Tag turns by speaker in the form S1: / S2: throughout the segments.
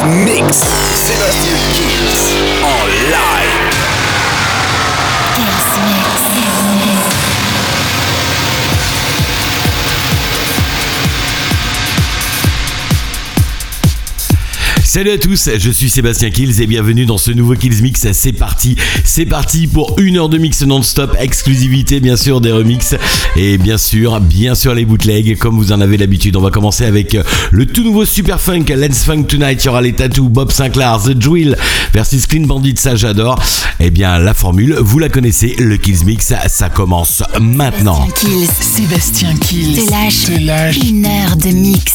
S1: Mix. Sébastien
S2: Salut à tous, je suis Sébastien Kills et bienvenue dans ce nouveau Kills Mix. C'est parti, c'est parti pour une heure de mix non-stop, exclusivité bien sûr des remixes et bien sûr, bien sûr les bootlegs comme vous en avez l'habitude. On va commencer avec euh, le tout nouveau Super Funk, Lens Funk Tonight. Il y aura les tattoos Bob Sinclair, The Drill versus Clean Bandit, ça j'adore. Eh bien, la formule, vous la connaissez, le Kills Mix, ça commence maintenant.
S3: Kills,
S4: Sébastien Kills,
S3: te lâche,
S4: lâche,
S3: une heure de mix.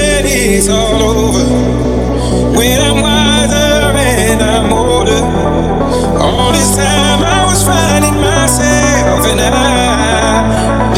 S5: it's all over. When I'm wiser and I'm older, all this time I was finding myself and I.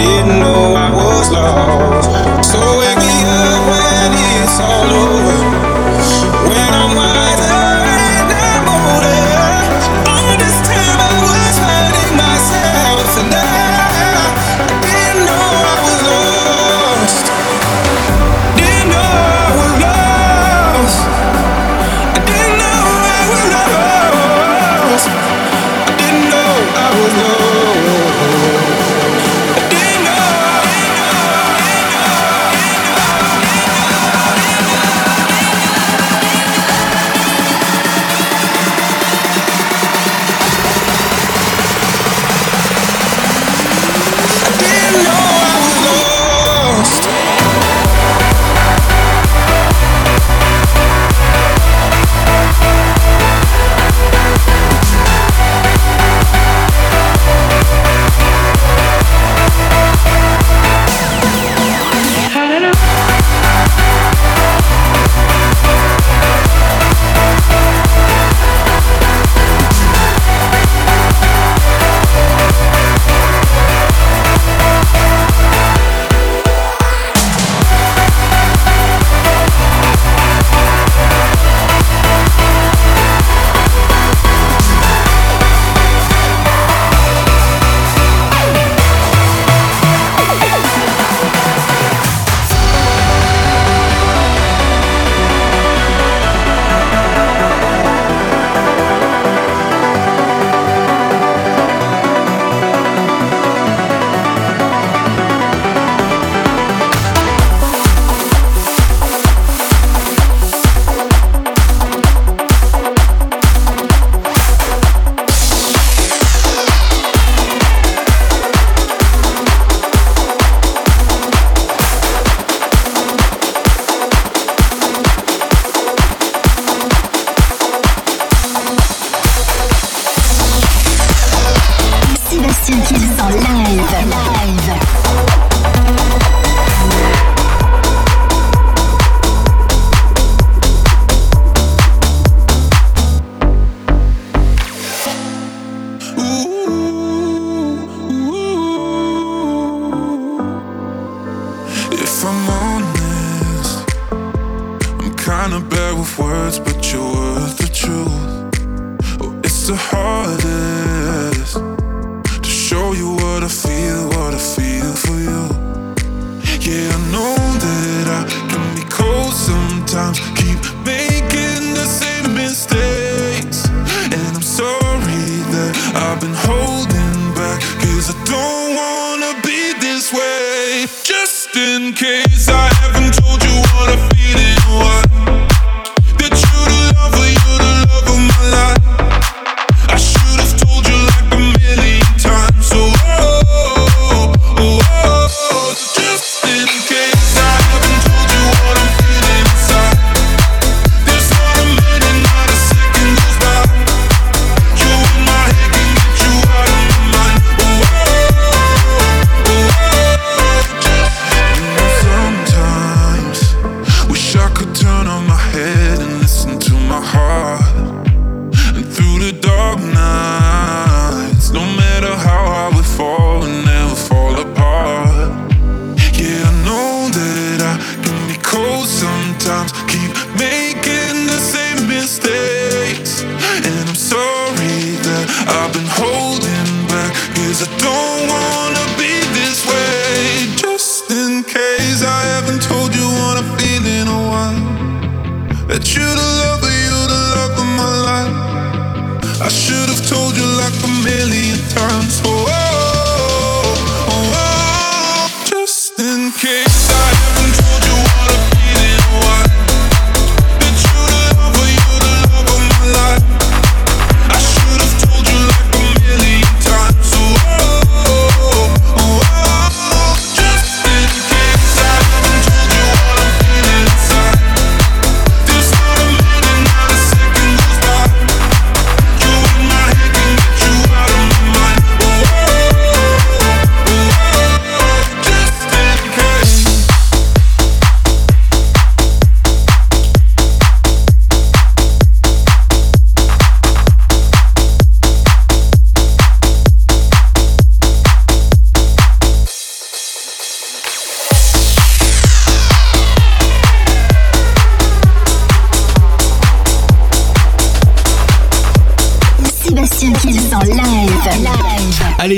S6: times keep making the same mistakes. And I'm sorry that I've been holding back, cause I don't wanna be this way. Just in case I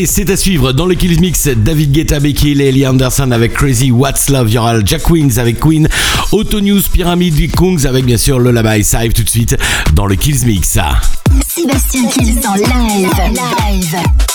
S2: Et c'est à suivre dans le Kills Mix David Guetta, Becky et Anderson avec Crazy What's Love. Il y aura Jack Wings avec Queen, Auto News, Pyramid, Kungs avec bien sûr le Laba tout de suite dans le Kills Mix.
S4: Sébastien Kills en live.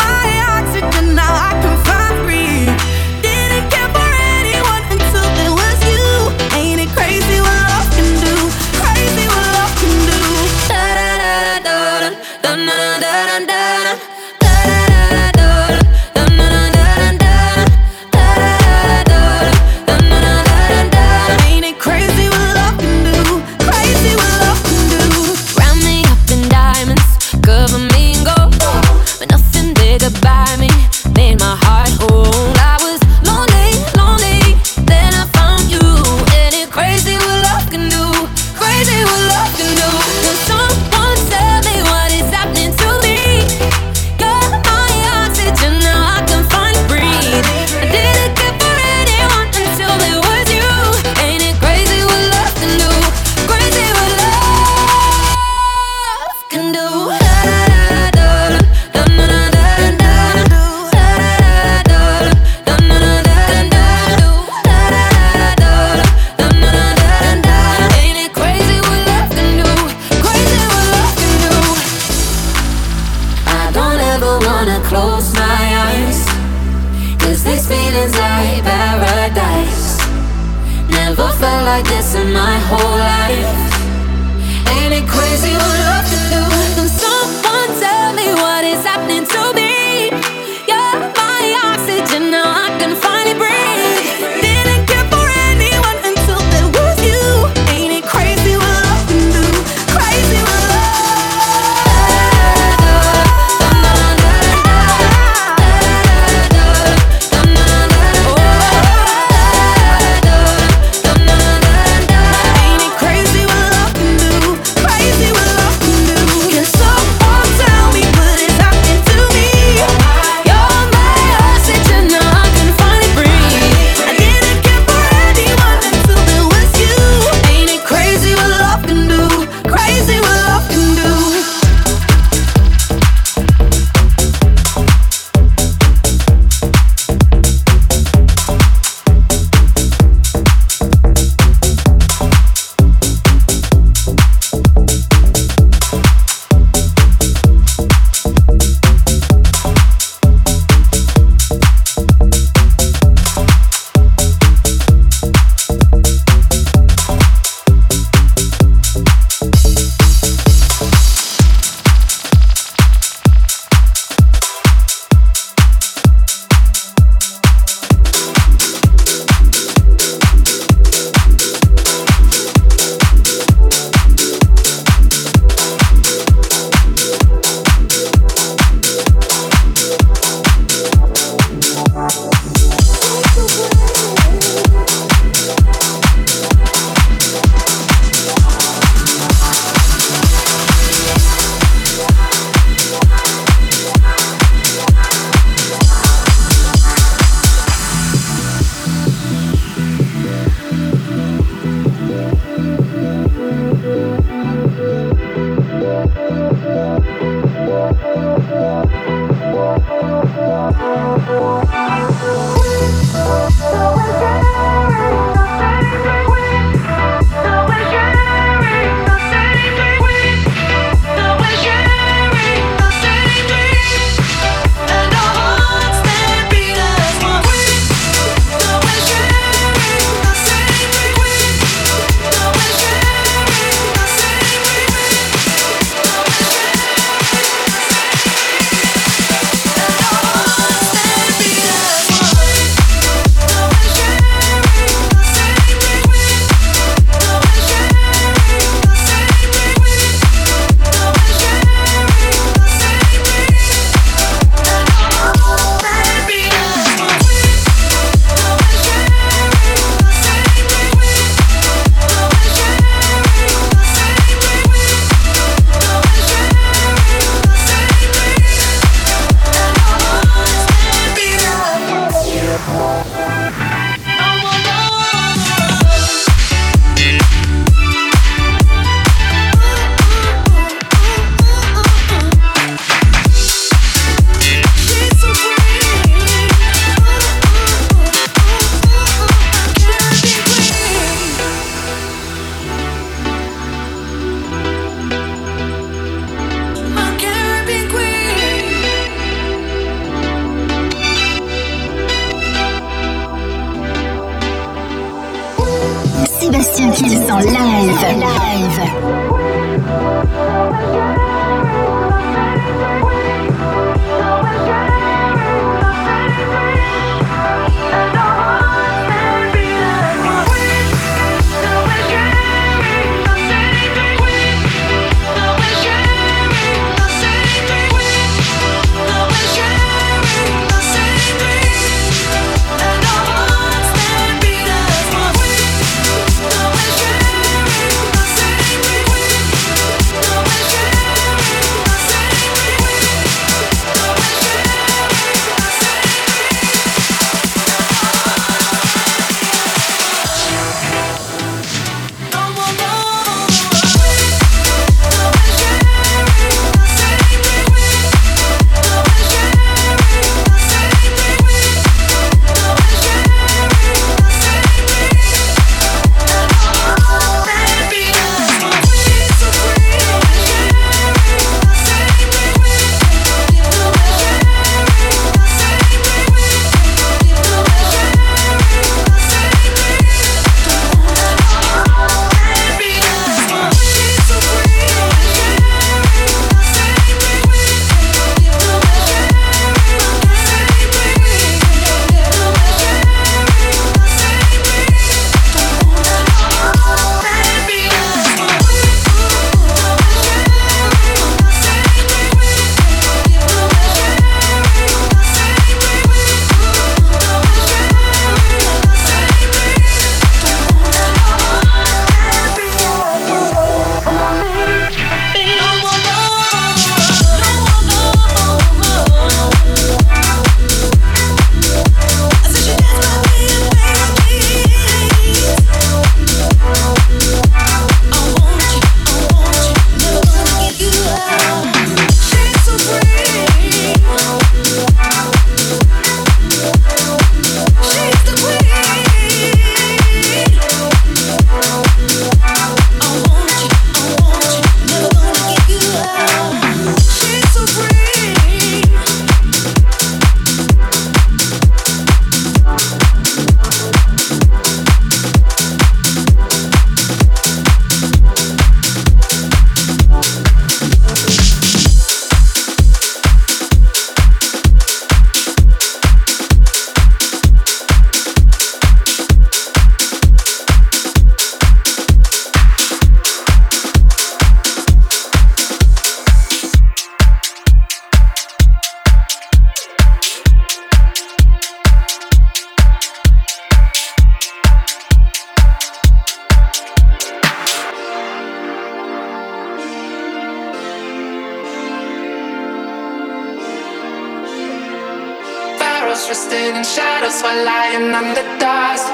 S7: twisted in
S8: shadows while lying on the dust.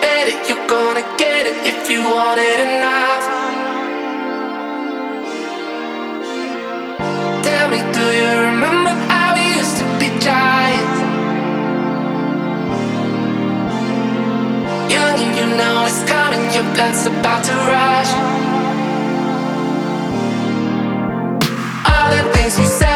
S8: Bet it, you're gonna get it if you want it enough. Tell me, do you remember how we used to be giants? Young and you know it's coming, your blood's about to rush. All the things you said.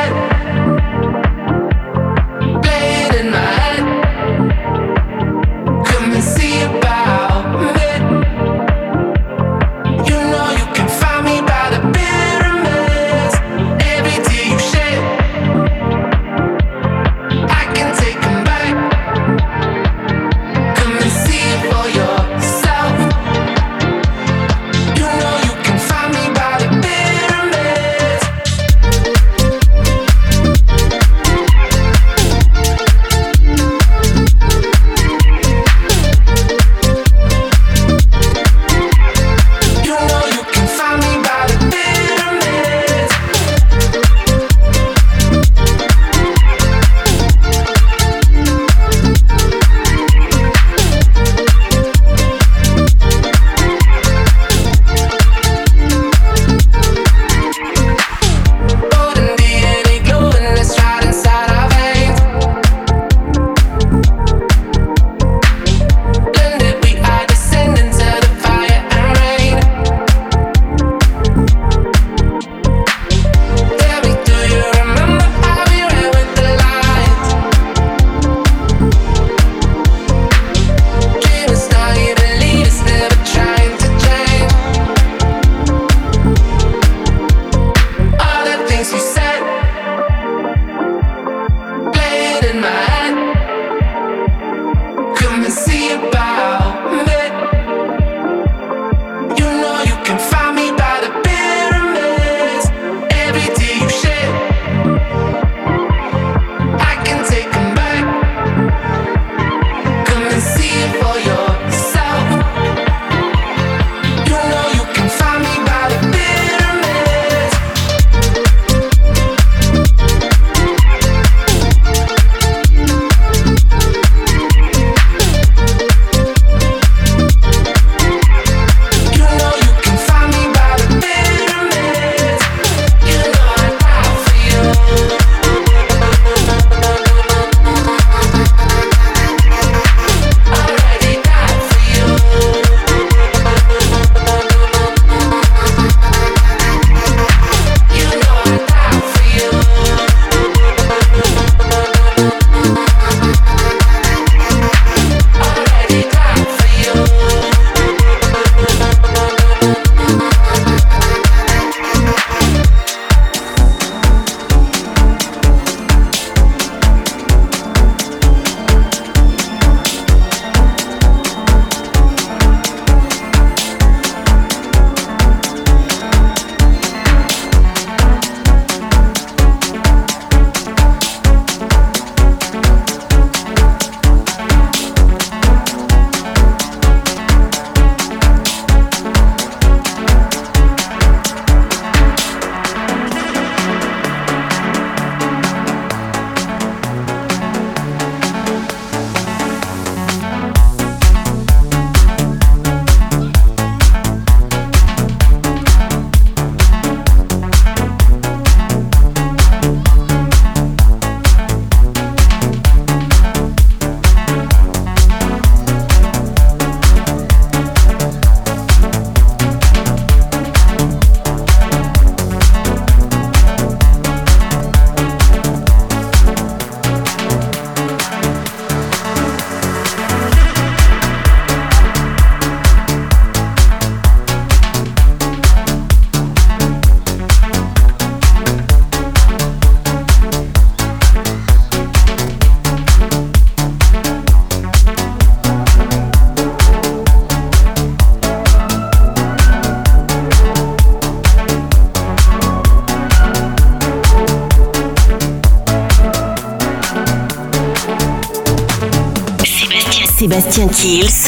S3: Kills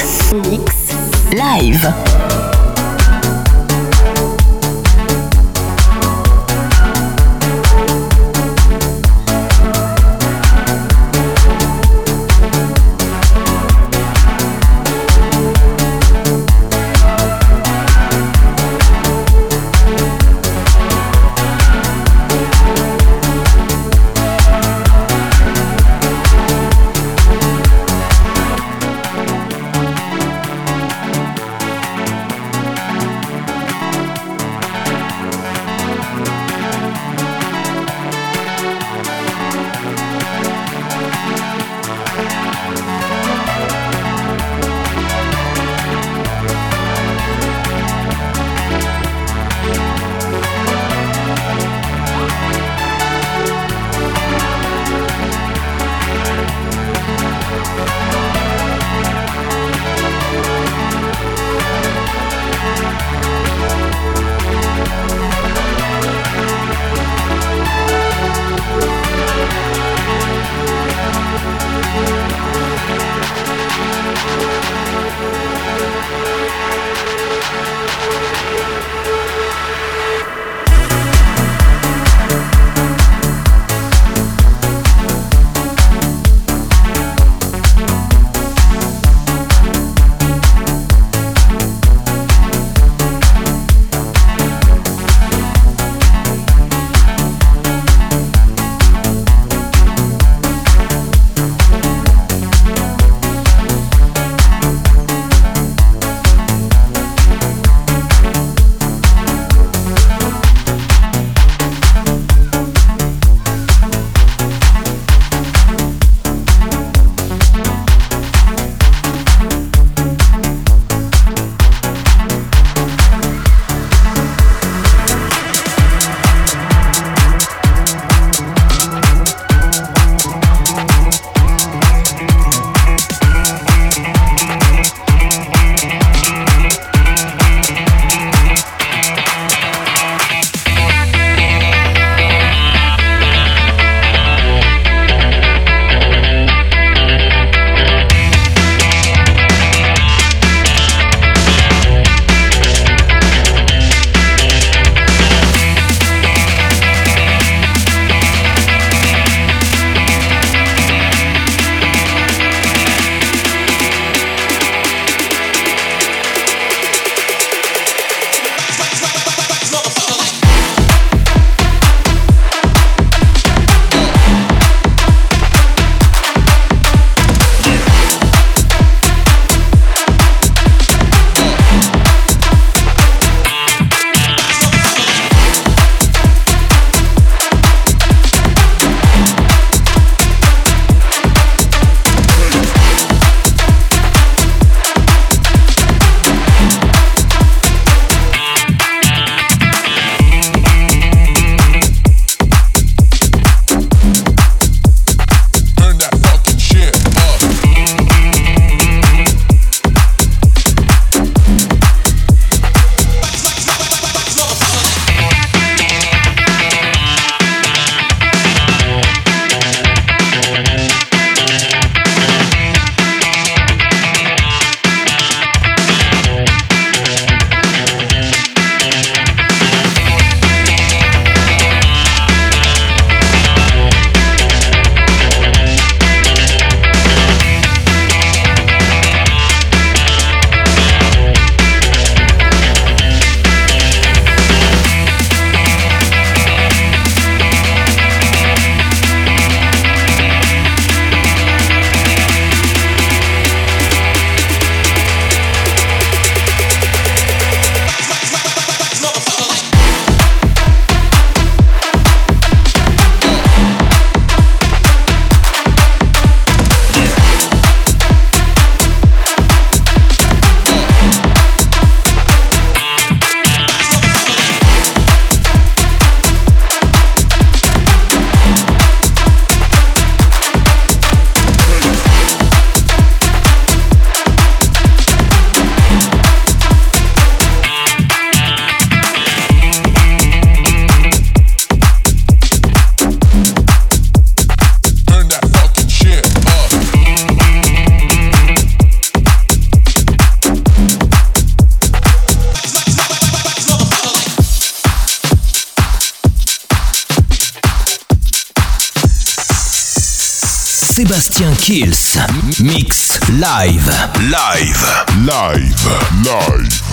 S3: live.
S9: Live.
S10: Live. Live.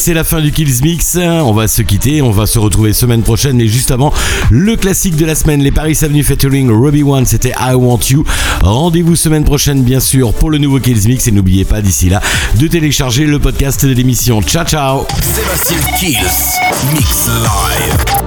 S2: C'est la fin du Kills Mix. On va se quitter. On va se retrouver semaine prochaine. Mais juste avant, le classique de la semaine, les Paris Avenue featuring Robbie One, c'était I Want You. Rendez-vous semaine prochaine, bien sûr, pour le nouveau Kills Mix. Et n'oubliez pas d'ici là de télécharger le podcast de l'émission. Ciao, ciao.
S11: Sébastien Kills Mix Live.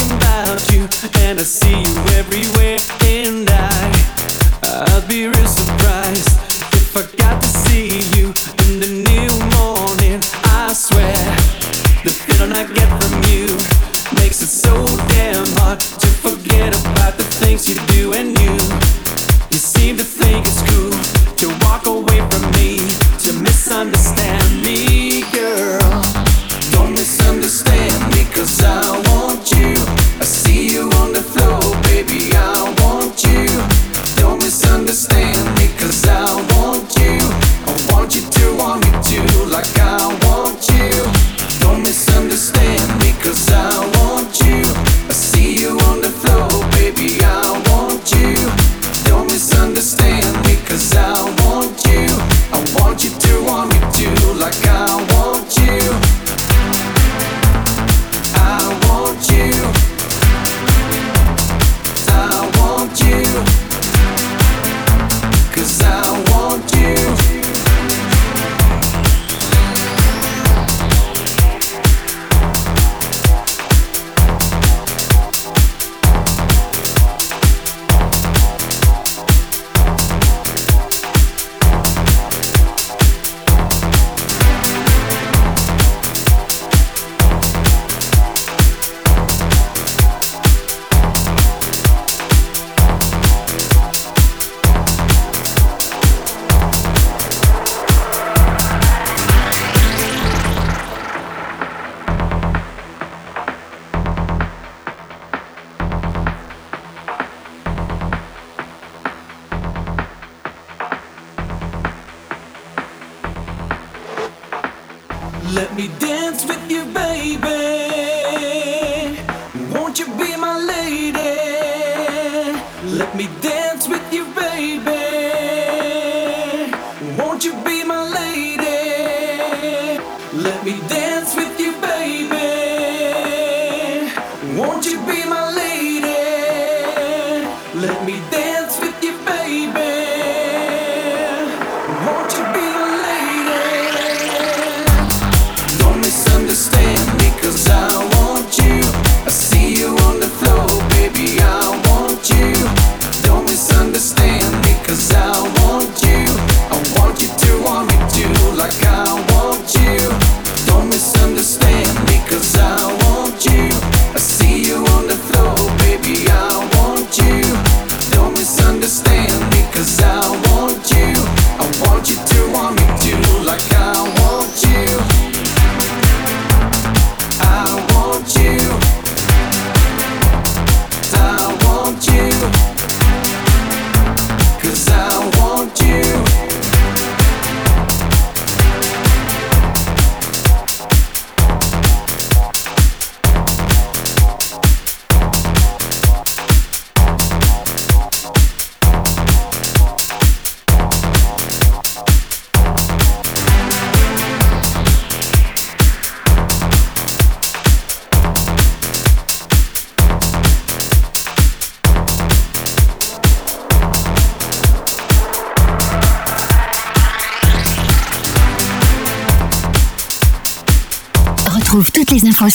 S12: about you and I see you everywhere and I I'd be real surprised if I got to see you in the new morning. I swear the feeling I get from you makes it so damn hard to forget about the things you do
S11: and you Let me dance with you, baby.